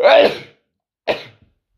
Right?